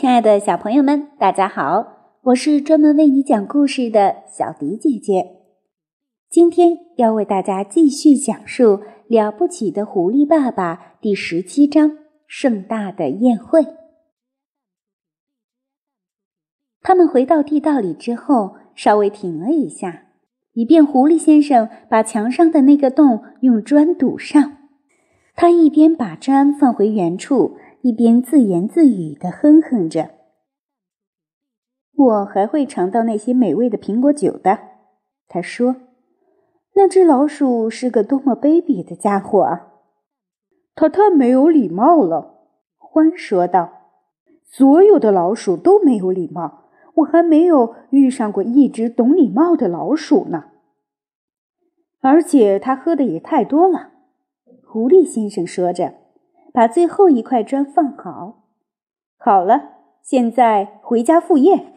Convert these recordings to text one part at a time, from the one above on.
亲爱的小朋友们，大家好！我是专门为你讲故事的小迪姐姐。今天要为大家继续讲述《了不起的狐狸爸爸》第十七章“盛大的宴会”。他们回到地道里之后，稍微停了一下，以便狐狸先生把墙上的那个洞用砖堵上。他一边把砖放回原处。一边自言自语的哼哼着，我还会尝到那些美味的苹果酒的。他说：“那只老鼠是个多么卑鄙的家伙啊！”他太没有礼貌了，欢说道：“所有的老鼠都没有礼貌，我还没有遇上过一只懂礼貌的老鼠呢。而且他喝的也太多了。”狐狸先生说着。把最后一块砖放好，好了，现在回家赴宴。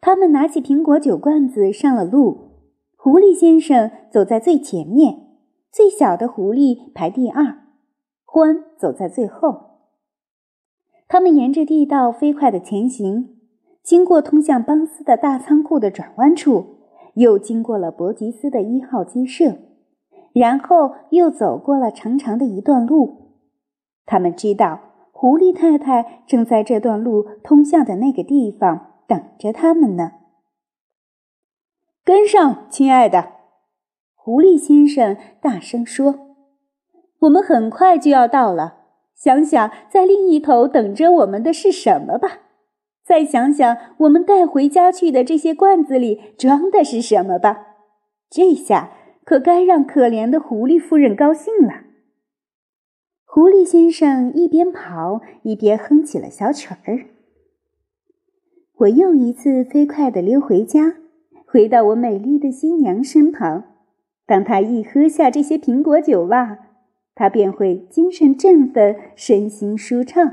他们拿起苹果酒罐子上了路。狐狸先生走在最前面，最小的狐狸排第二，獾走在最后。他们沿着地道飞快的前行，经过通向邦斯的大仓库的转弯处，又经过了伯吉斯的一号鸡舍，然后又走过了长长的一段路。他们知道，狐狸太太正在这段路通向的那个地方等着他们呢。跟上，亲爱的，狐狸先生大声说：“我们很快就要到了。想想在另一头等着我们的是什么吧。再想想我们带回家去的这些罐子里装的是什么吧。这下可该让可怜的狐狸夫人高兴了。”狐狸先生一边跑一边哼起了小曲儿。我又一次飞快地溜回家，回到我美丽的新娘身旁。当她一喝下这些苹果酒吧，她便会精神振奋，身心舒畅。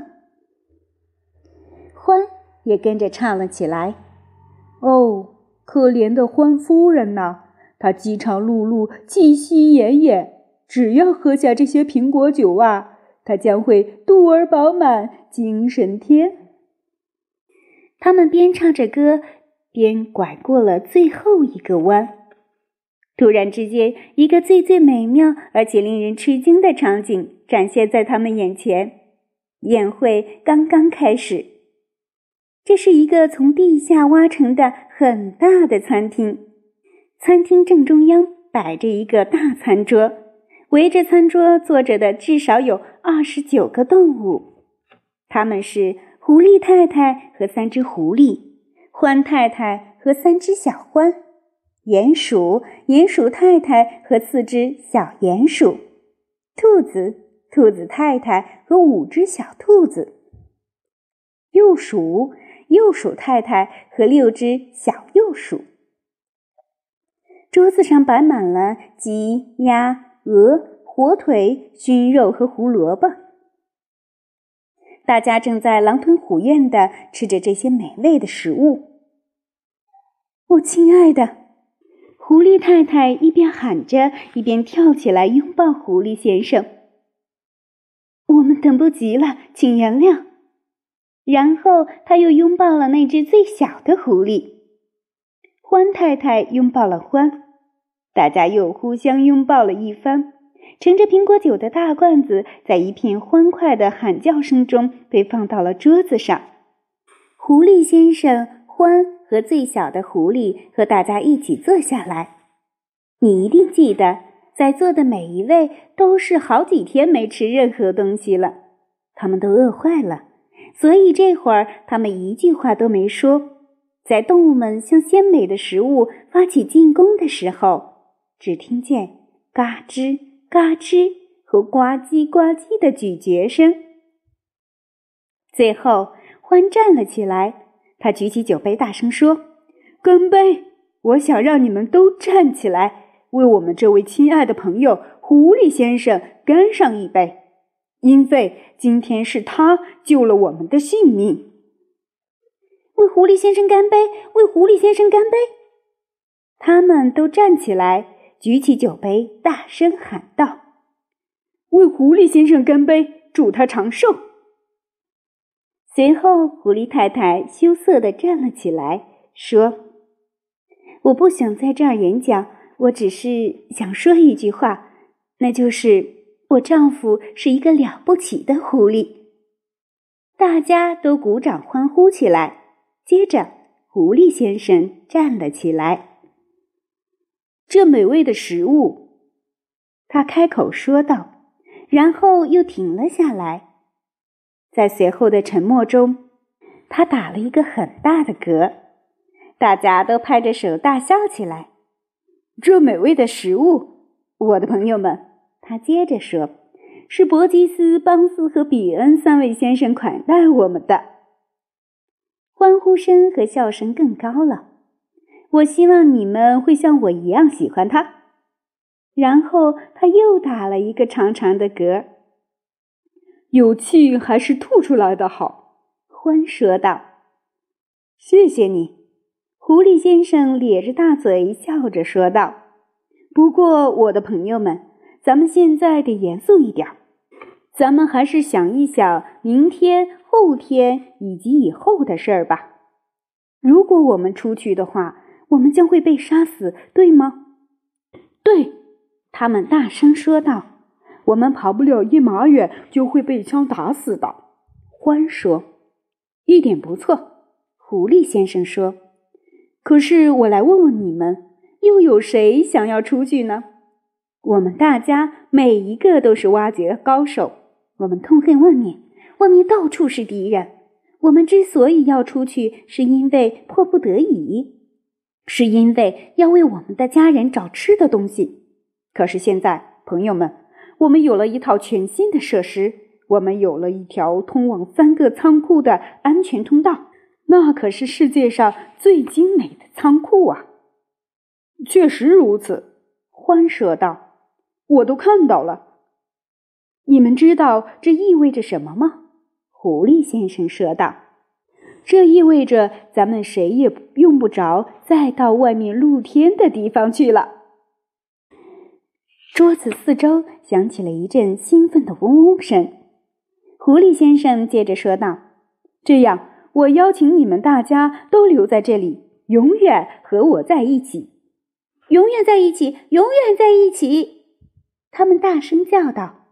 欢也跟着唱了起来：“哦，可怜的欢夫人呐，她饥肠辘辘，气息奄奄。”只要喝下这些苹果酒啊，他将会肚儿饱满，精神天。他们边唱着歌，边拐过了最后一个弯。突然之间，一个最最美妙而且令人吃惊的场景展现在他们眼前。宴会刚刚开始，这是一个从地下挖成的很大的餐厅。餐厅正中央摆着一个大餐桌。围着餐桌坐着的至少有二十九个动物，他们是狐狸太太和三只狐狸，獾太太和三只小獾，鼹鼠、鼹鼠太太和四只小鼹鼠，兔子、兔子太太和五只小兔子，幼鼠、幼鼠太太和六只小幼鼠。桌子上摆满了鸡、鸭。鹅、火腿、熏肉和胡萝卜，大家正在狼吞虎咽地吃着这些美味的食物。我亲爱的，狐狸太太一边喊着，一边跳起来拥抱狐狸先生。我们等不及了，请原谅。然后他又拥抱了那只最小的狐狸。欢太太拥抱了欢。大家又互相拥抱了一番，盛着苹果酒的大罐子在一片欢快的喊叫声中被放到了桌子上。狐狸先生、欢和最小的狐狸和大家一起坐下来。你一定记得，在座的每一位都是好几天没吃任何东西了，他们都饿坏了，所以这会儿他们一句话都没说。在动物们向鲜美的食物发起进攻的时候。只听见嘎吱嘎吱和呱唧呱唧的咀嚼声。最后，欢站了起来，他举起酒杯，大声说：“干杯！我想让你们都站起来，为我们这位亲爱的朋友狐狸先生干上一杯，因为今天是他救了我们的性命。”为狐狸先生干杯！为狐狸先生干杯！他们都站起来。举起酒杯，大声喊道：“为狐狸先生干杯，祝他长寿！”随后，狐狸太太羞涩地站了起来，说：“我不想在这儿演讲，我只是想说一句话，那就是我丈夫是一个了不起的狐狸。”大家都鼓掌欢呼起来。接着，狐狸先生站了起来。这美味的食物，他开口说道，然后又停了下来。在随后的沉默中，他打了一个很大的嗝，大家都拍着手大笑起来。这美味的食物，我的朋友们，他接着说。是伯吉斯、邦斯和比恩三位先生款待我们的，欢呼声和笑声更高了。我希望你们会像我一样喜欢他。然后他又打了一个长长的嗝。有气还是吐出来的好，欢说道。谢谢你，狐狸先生咧着大嘴笑着说道。不过，我的朋友们，咱们现在得严肃一点。咱们还是想一想明天、后天以及以后的事儿吧。如果我们出去的话，我们将会被杀死，对吗？对，他们大声说道。我们跑不了一码远，就会被枪打死的。獾说。一点不错，狐狸先生说。可是我来问问你们，又有谁想要出去呢？我们大家每一个都是挖掘高手。我们痛恨外面，外面到处是敌人。我们之所以要出去，是因为迫不得已，是因为要为我们的家人找吃的东西。可是现在，朋友们，我们有了一套全新的设施，我们有了一条通往三个仓库的安全通道，那可是世界上最精美的仓库啊！确实如此，欢说道：“我都看到了。”你们知道这意味着什么吗？狐狸先生说道：“这意味着咱们谁也用不着再到外面露天的地方去了。”桌子四周响起了一阵兴奋的嗡嗡声。狐狸先生接着说道：“这样，我邀请你们大家都留在这里，永远和我在一起，永远在一起，永远在一起。”他们大声叫道。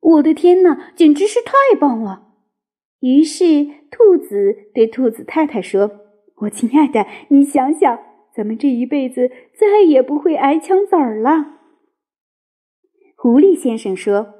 我的天哪，简直是太棒了！于是兔子对兔子太太说：“我亲爱的，你想想，咱们这一辈子再也不会挨枪子儿了。”狐狸先生说：“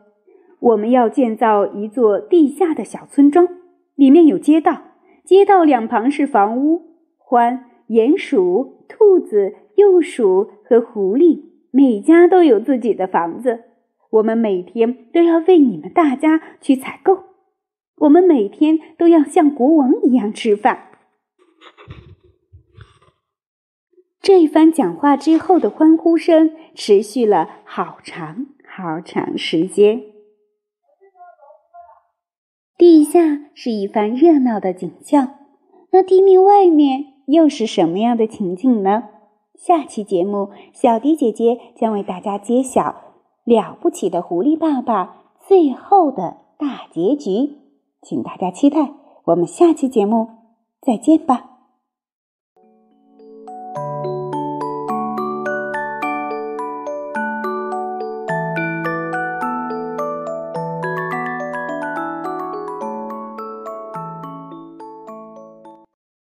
我们要建造一座地下的小村庄，里面有街道，街道两旁是房屋。獾、鼹鼠、兔子、鼬鼠和狐狸，每家都有自己的房子。”我们每天都要为你们大家去采购，我们每天都要像国王一样吃饭。这一番讲话之后的欢呼声持续了好长好长时间。地下是一番热闹的景象，那地面外面又是什么样的情景呢？下期节目，小迪姐姐将为大家揭晓。了不起的狐狸爸爸最后的大结局，请大家期待。我们下期节目再见吧。